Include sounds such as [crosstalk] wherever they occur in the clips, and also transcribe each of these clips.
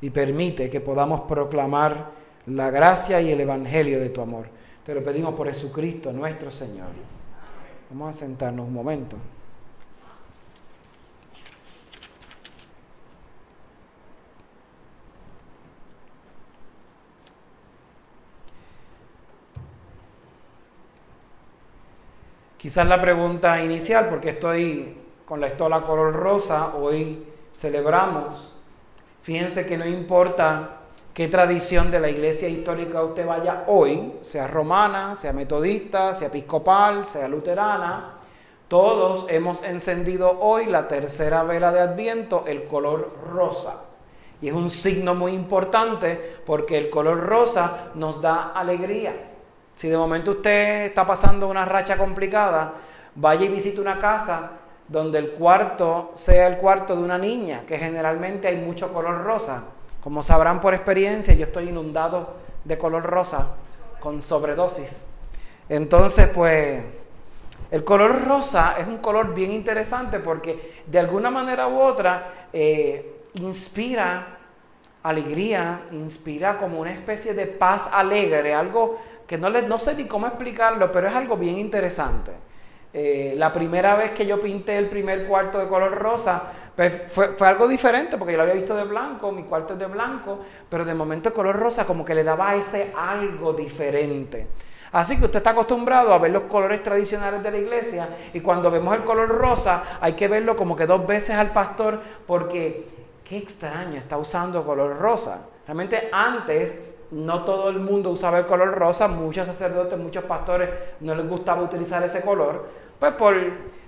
y permite que podamos proclamar la gracia y el evangelio de tu amor. Te lo pedimos por Jesucristo nuestro Señor. Vamos a sentarnos un momento. Quizás la pregunta inicial, porque estoy con la estola color rosa, hoy celebramos. Fíjense que no importa qué tradición de la iglesia histórica usted vaya hoy, sea romana, sea metodista, sea episcopal, sea luterana, todos hemos encendido hoy la tercera vela de Adviento, el color rosa. Y es un signo muy importante porque el color rosa nos da alegría. Si de momento usted está pasando una racha complicada, vaya y visite una casa donde el cuarto sea el cuarto de una niña, que generalmente hay mucho color rosa. Como sabrán por experiencia, yo estoy inundado de color rosa con sobredosis. Entonces, pues, el color rosa es un color bien interesante porque de alguna manera u otra eh, inspira alegría, inspira como una especie de paz alegre, algo que no, no sé ni cómo explicarlo, pero es algo bien interesante. Eh, la primera vez que yo pinté el primer cuarto de color rosa, pues fue, fue, algo diferente porque yo lo había visto de blanco, mi cuarto es de blanco, pero de momento el color rosa como que le daba ese algo diferente. Así que usted está acostumbrado a ver los colores tradicionales de la iglesia y cuando vemos el color rosa hay que verlo como que dos veces al pastor porque qué extraño, está usando color rosa. Realmente antes no todo el mundo usaba el color rosa, muchos sacerdotes, muchos pastores no les gustaba utilizar ese color, pues por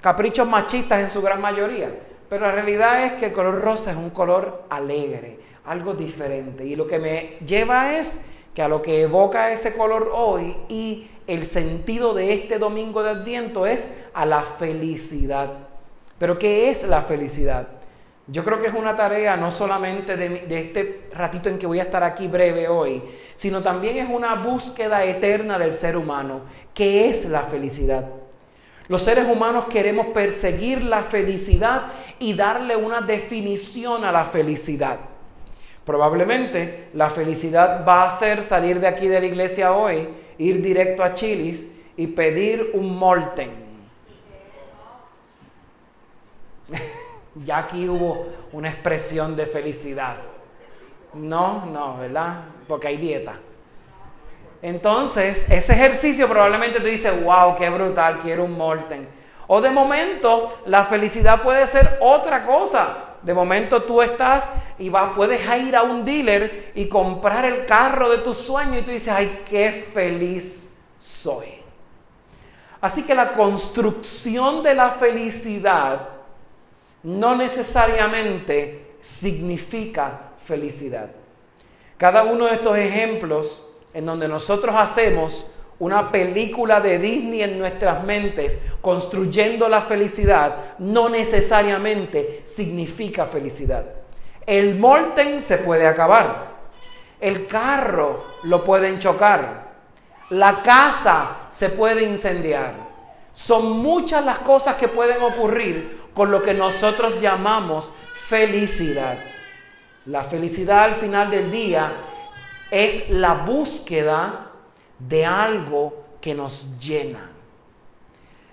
caprichos machistas en su gran mayoría. Pero la realidad es que el color rosa es un color alegre, algo diferente. Y lo que me lleva es que a lo que evoca ese color hoy y el sentido de este domingo de Adviento es a la felicidad. Pero ¿qué es la felicidad? Yo creo que es una tarea no solamente de, este ratito en que voy a estar aquí breve hoy, sino también es una búsqueda eterna del ser humano. ¿Qué es la felicidad? Los seres humanos queremos perseguir la felicidad y darle una definición a la felicidad. Probablemente la felicidad va a ser salir de aquí de la iglesia hoy, ir directo a Chilis y pedir un molten [laughs] ya aquí hubo una expresión de felicidad. No, no, ¿verdad? Porque hay dieta. Entonces, ese ejercicio probablemente te dice, wow, qué brutal, quiero un Morten. O de momento, la felicidad puede ser otra cosa. De momento tú estás y vas, puedes ir a un dealer y comprar el carro de tu sueño y tú dices, ay, qué feliz soy. Así que la construcción de la felicidad no necesariamente significa felicidad. Cada uno de estos ejemplos en donde nosotros hacemos una película de Disney en nuestras mentes, construyendo la felicidad, no necesariamente significa felicidad. El molten se puede acabar, el carro lo pueden chocar, la casa se puede incendiar. Son muchas las cosas que pueden ocurrir con lo que nosotros llamamos felicidad. La felicidad al final del día es la búsqueda de algo que nos llena.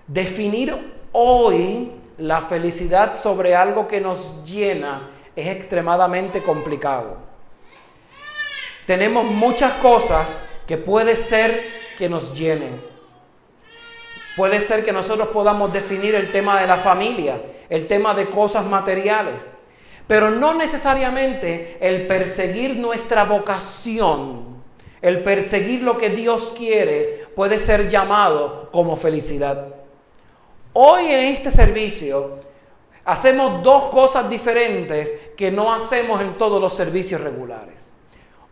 Definir hoy la felicidad sobre algo que nos llena es extremadamente complicado. Tenemos muchas cosas que puede ser que nos llenen. Puede ser que nosotros podamos definir el tema de la familia el tema de cosas materiales, pero no necesariamente el perseguir nuestra vocación, el perseguir lo que Dios quiere puede ser llamado como felicidad. Hoy en este servicio hacemos dos cosas diferentes que no hacemos en todos los servicios regulares.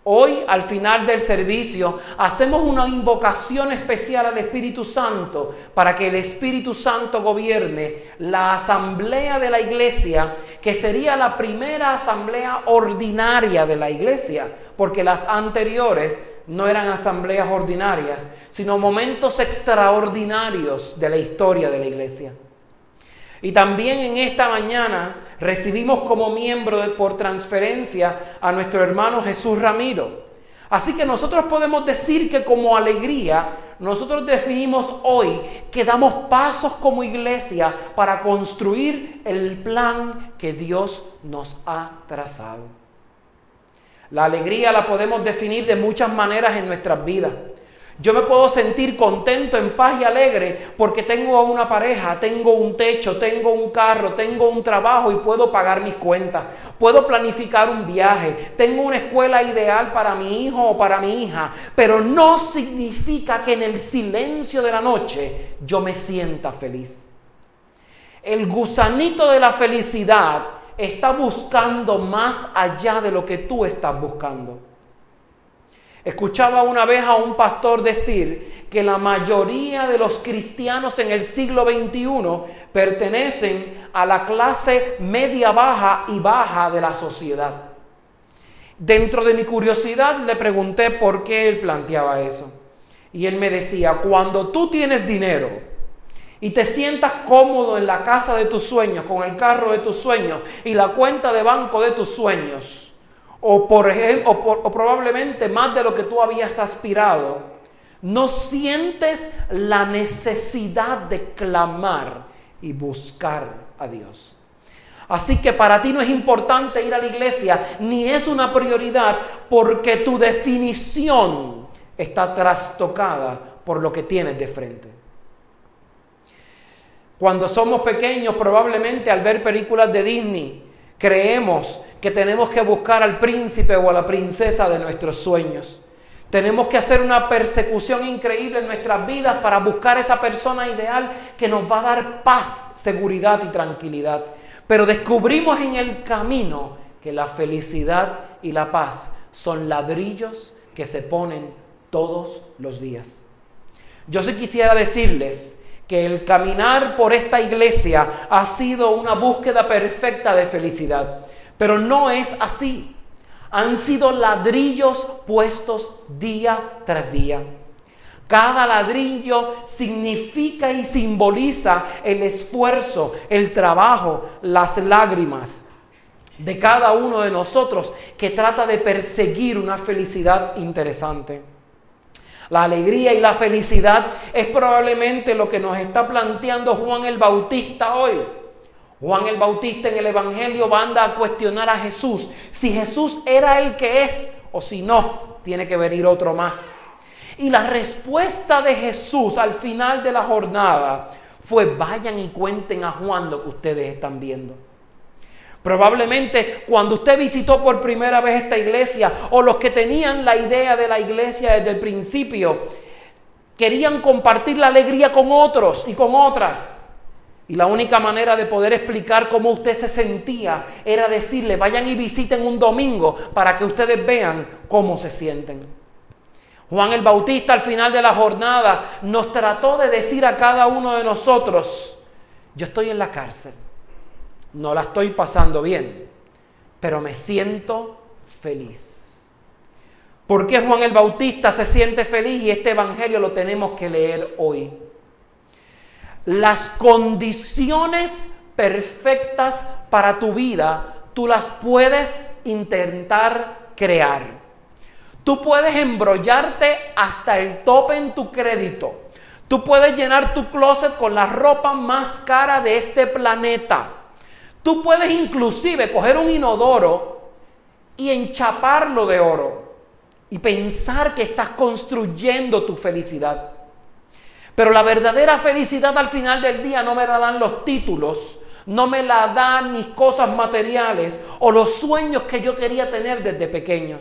Hoy, al final del servicio, hacemos una invocación especial al Espíritu Santo para que el Espíritu Santo gobierne la asamblea de la iglesia, que sería la primera asamblea ordinaria de la iglesia, porque las anteriores no eran asambleas ordinarias, sino momentos extraordinarios de la historia de la iglesia. Y también en esta mañana recibimos como miembro por transferencia a nuestro hermano Jesús Ramiro. Así que nosotros podemos decir que como alegría, nosotros definimos hoy que damos pasos como iglesia para construir el plan que Dios nos ha trazado. La alegría la podemos definir de muchas maneras en nuestras vidas. Yo me puedo sentir contento, en paz y alegre porque tengo una pareja, tengo un techo, tengo un carro, tengo un trabajo y puedo pagar mis cuentas. Puedo planificar un viaje, tengo una escuela ideal para mi hijo o para mi hija, pero no significa que en el silencio de la noche yo me sienta feliz. El gusanito de la felicidad está buscando más allá de lo que tú estás buscando. Escuchaba una vez a un pastor decir que la mayoría de los cristianos en el siglo XXI pertenecen a la clase media baja y baja de la sociedad. Dentro de mi curiosidad le pregunté por qué él planteaba eso. Y él me decía, cuando tú tienes dinero y te sientas cómodo en la casa de tus sueños, con el carro de tus sueños y la cuenta de banco de tus sueños, o, por ejemplo, o, probablemente más de lo que tú habías aspirado, no sientes la necesidad de clamar y buscar a Dios. Así que para ti no es importante ir a la iglesia, ni es una prioridad, porque tu definición está trastocada por lo que tienes de frente. Cuando somos pequeños, probablemente al ver películas de Disney, creemos que tenemos que buscar al príncipe o a la princesa de nuestros sueños. Tenemos que hacer una persecución increíble en nuestras vidas para buscar esa persona ideal que nos va a dar paz, seguridad y tranquilidad. Pero descubrimos en el camino que la felicidad y la paz son ladrillos que se ponen todos los días. Yo sí quisiera decirles que el caminar por esta iglesia ha sido una búsqueda perfecta de felicidad. Pero no es así. Han sido ladrillos puestos día tras día. Cada ladrillo significa y simboliza el esfuerzo, el trabajo, las lágrimas de cada uno de nosotros que trata de perseguir una felicidad interesante. La alegría y la felicidad es probablemente lo que nos está planteando Juan el Bautista hoy. Juan el Bautista en el Evangelio manda a cuestionar a Jesús si Jesús era el que es o si no, tiene que venir otro más. Y la respuesta de Jesús al final de la jornada fue vayan y cuenten a Juan lo que ustedes están viendo. Probablemente cuando usted visitó por primera vez esta iglesia o los que tenían la idea de la iglesia desde el principio, querían compartir la alegría con otros y con otras. Y la única manera de poder explicar cómo usted se sentía era decirle, vayan y visiten un domingo para que ustedes vean cómo se sienten. Juan el Bautista al final de la jornada nos trató de decir a cada uno de nosotros, yo estoy en la cárcel, no la estoy pasando bien, pero me siento feliz. ¿Por qué Juan el Bautista se siente feliz y este Evangelio lo tenemos que leer hoy? Las condiciones perfectas para tu vida, tú las puedes intentar crear. Tú puedes embrollarte hasta el tope en tu crédito. Tú puedes llenar tu closet con la ropa más cara de este planeta. Tú puedes inclusive coger un inodoro y enchaparlo de oro y pensar que estás construyendo tu felicidad. Pero la verdadera felicidad al final del día no me la dan los títulos, no me la dan mis cosas materiales o los sueños que yo quería tener desde pequeño.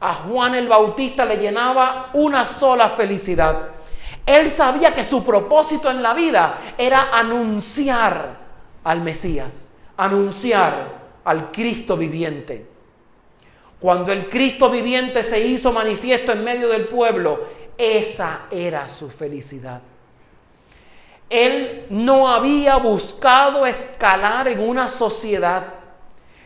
A Juan el Bautista le llenaba una sola felicidad. Él sabía que su propósito en la vida era anunciar al Mesías, anunciar al Cristo viviente. Cuando el Cristo viviente se hizo manifiesto en medio del pueblo, esa era su felicidad. Él no había buscado escalar en una sociedad.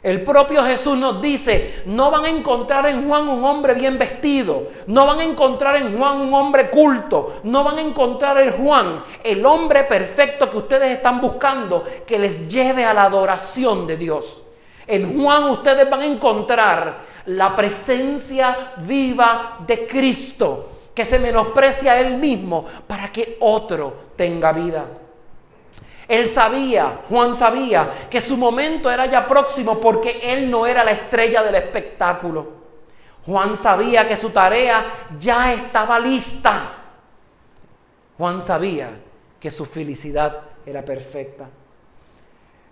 El propio Jesús nos dice, no van a encontrar en Juan un hombre bien vestido, no van a encontrar en Juan un hombre culto, no van a encontrar en Juan el hombre perfecto que ustedes están buscando que les lleve a la adoración de Dios. En Juan ustedes van a encontrar la presencia viva de Cristo, que se menosprecia a él mismo para que otro tenga vida. Él sabía, Juan sabía, que su momento era ya próximo porque él no era la estrella del espectáculo. Juan sabía que su tarea ya estaba lista. Juan sabía que su felicidad era perfecta.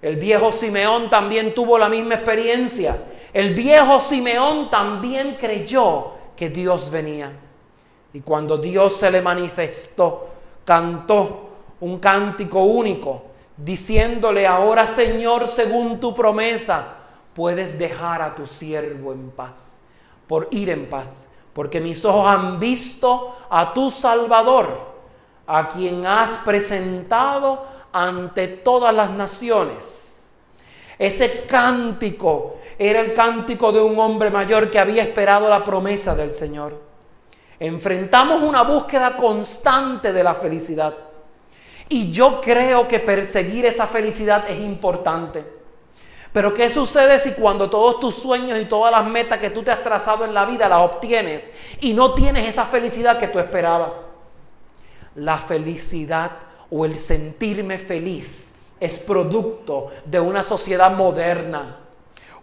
El viejo Simeón también tuvo la misma experiencia. El viejo Simeón también creyó que Dios venía. Y cuando Dios se le manifestó, cantó un cántico único diciéndole, ahora Señor, según tu promesa, puedes dejar a tu siervo en paz, por ir en paz, porque mis ojos han visto a tu Salvador, a quien has presentado ante todas las naciones. Ese cántico era el cántico de un hombre mayor que había esperado la promesa del Señor. Enfrentamos una búsqueda constante de la felicidad. Y yo creo que perseguir esa felicidad es importante. Pero ¿qué sucede si cuando todos tus sueños y todas las metas que tú te has trazado en la vida las obtienes y no tienes esa felicidad que tú esperabas? La felicidad o el sentirme feliz es producto de una sociedad moderna.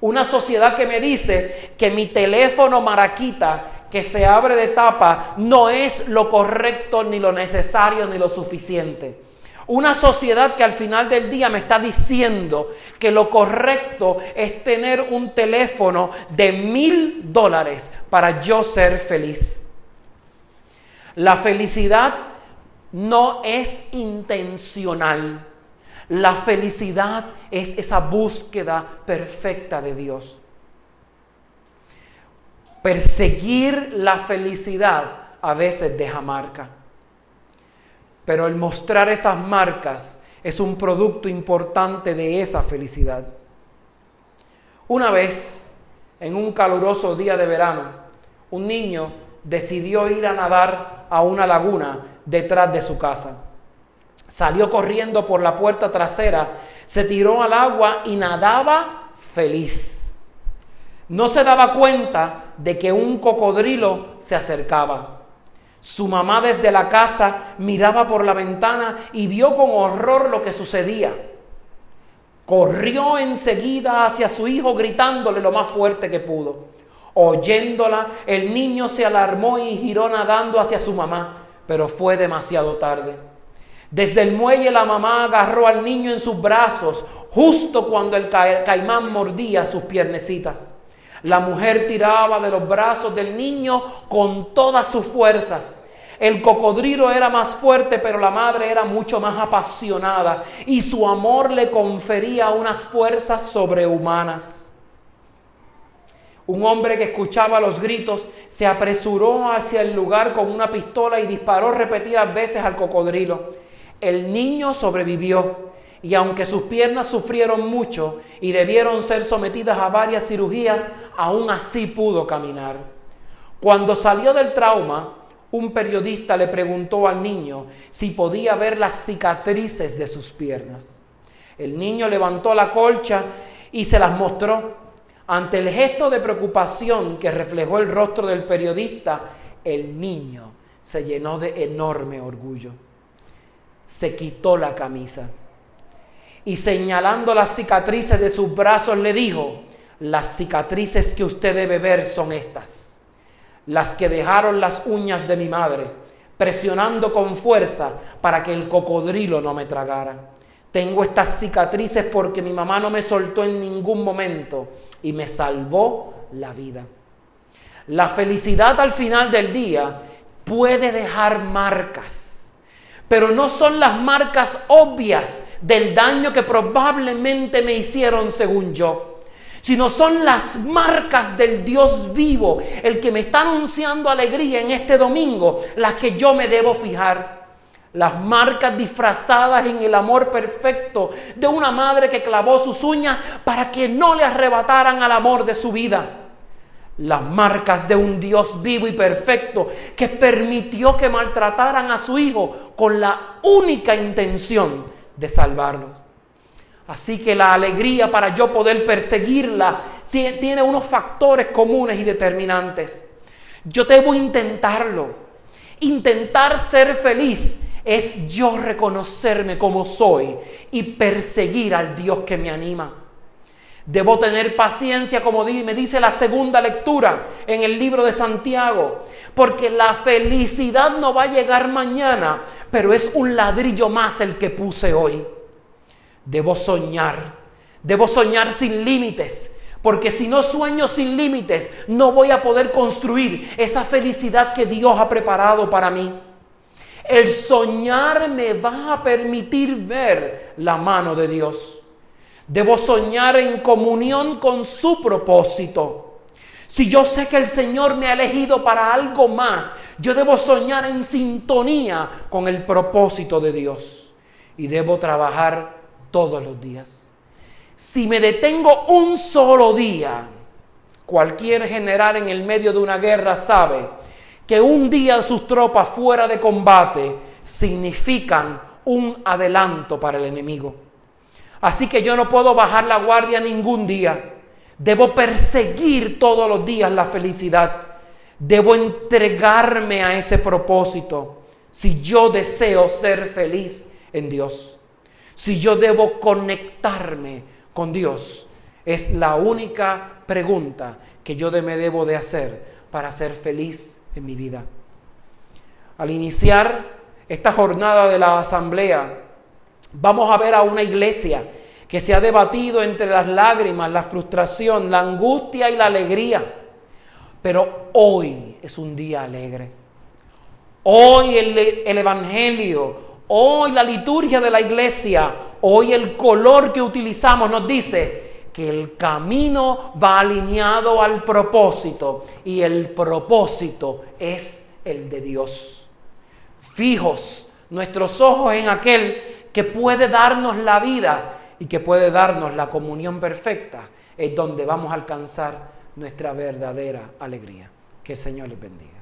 Una sociedad que me dice que mi teléfono maraquita que se abre de tapa no es lo correcto, ni lo necesario, ni lo suficiente. Una sociedad que al final del día me está diciendo que lo correcto es tener un teléfono de mil dólares para yo ser feliz. La felicidad no es intencional. La felicidad es esa búsqueda perfecta de Dios. Perseguir la felicidad a veces deja marca. Pero el mostrar esas marcas es un producto importante de esa felicidad. Una vez, en un caluroso día de verano, un niño decidió ir a nadar a una laguna detrás de su casa. Salió corriendo por la puerta trasera, se tiró al agua y nadaba feliz. No se daba cuenta de que un cocodrilo se acercaba. Su mamá desde la casa miraba por la ventana y vio con horror lo que sucedía. Corrió enseguida hacia su hijo gritándole lo más fuerte que pudo. Oyéndola, el niño se alarmó y giró nadando hacia su mamá, pero fue demasiado tarde. Desde el muelle la mamá agarró al niño en sus brazos justo cuando el caimán mordía sus piernecitas. La mujer tiraba de los brazos del niño con todas sus fuerzas. El cocodrilo era más fuerte, pero la madre era mucho más apasionada y su amor le confería unas fuerzas sobrehumanas. Un hombre que escuchaba los gritos se apresuró hacia el lugar con una pistola y disparó repetidas veces al cocodrilo. El niño sobrevivió y aunque sus piernas sufrieron mucho y debieron ser sometidas a varias cirugías, aún así pudo caminar. Cuando salió del trauma, un periodista le preguntó al niño si podía ver las cicatrices de sus piernas. El niño levantó la colcha y se las mostró. Ante el gesto de preocupación que reflejó el rostro del periodista, el niño se llenó de enorme orgullo. Se quitó la camisa y señalando las cicatrices de sus brazos le dijo, las cicatrices que usted debe ver son estas, las que dejaron las uñas de mi madre, presionando con fuerza para que el cocodrilo no me tragara. Tengo estas cicatrices porque mi mamá no me soltó en ningún momento y me salvó la vida. La felicidad al final del día puede dejar marcas, pero no son las marcas obvias del daño que probablemente me hicieron según yo sino son las marcas del Dios vivo, el que me está anunciando alegría en este domingo, las que yo me debo fijar. las marcas disfrazadas en el amor perfecto de una madre que clavó sus uñas para que no le arrebataran al amor de su vida. Las marcas de un Dios vivo y perfecto que permitió que maltrataran a su hijo con la única intención de salvarlo. Así que la alegría para yo poder perseguirla tiene unos factores comunes y determinantes. Yo debo intentarlo. Intentar ser feliz es yo reconocerme como soy y perseguir al Dios que me anima. Debo tener paciencia, como me dice la segunda lectura en el libro de Santiago, porque la felicidad no va a llegar mañana, pero es un ladrillo más el que puse hoy. Debo soñar, debo soñar sin límites, porque si no sueño sin límites, no voy a poder construir esa felicidad que Dios ha preparado para mí. El soñar me va a permitir ver la mano de Dios. Debo soñar en comunión con su propósito. Si yo sé que el Señor me ha elegido para algo más, yo debo soñar en sintonía con el propósito de Dios. Y debo trabajar todos los días. Si me detengo un solo día, cualquier general en el medio de una guerra sabe que un día sus tropas fuera de combate significan un adelanto para el enemigo. Así que yo no puedo bajar la guardia ningún día. Debo perseguir todos los días la felicidad. Debo entregarme a ese propósito si yo deseo ser feliz en Dios. Si yo debo conectarme con Dios. Es la única pregunta que yo me debo de hacer para ser feliz en mi vida. Al iniciar esta jornada de la asamblea, vamos a ver a una iglesia que se ha debatido entre las lágrimas, la frustración, la angustia y la alegría. Pero hoy es un día alegre. Hoy el, el, Evangelio, hoy la liturgia de la iglesia, hoy el color que utilizamos nos dice que el camino va alineado al propósito y el propósito es el de Dios. Fijos nuestros ojos en aquel que puede darnos la vida y que puede darnos la comunión perfecta, es donde vamos a alcanzar nuestra verdadera alegría. Que el Señor les bendiga.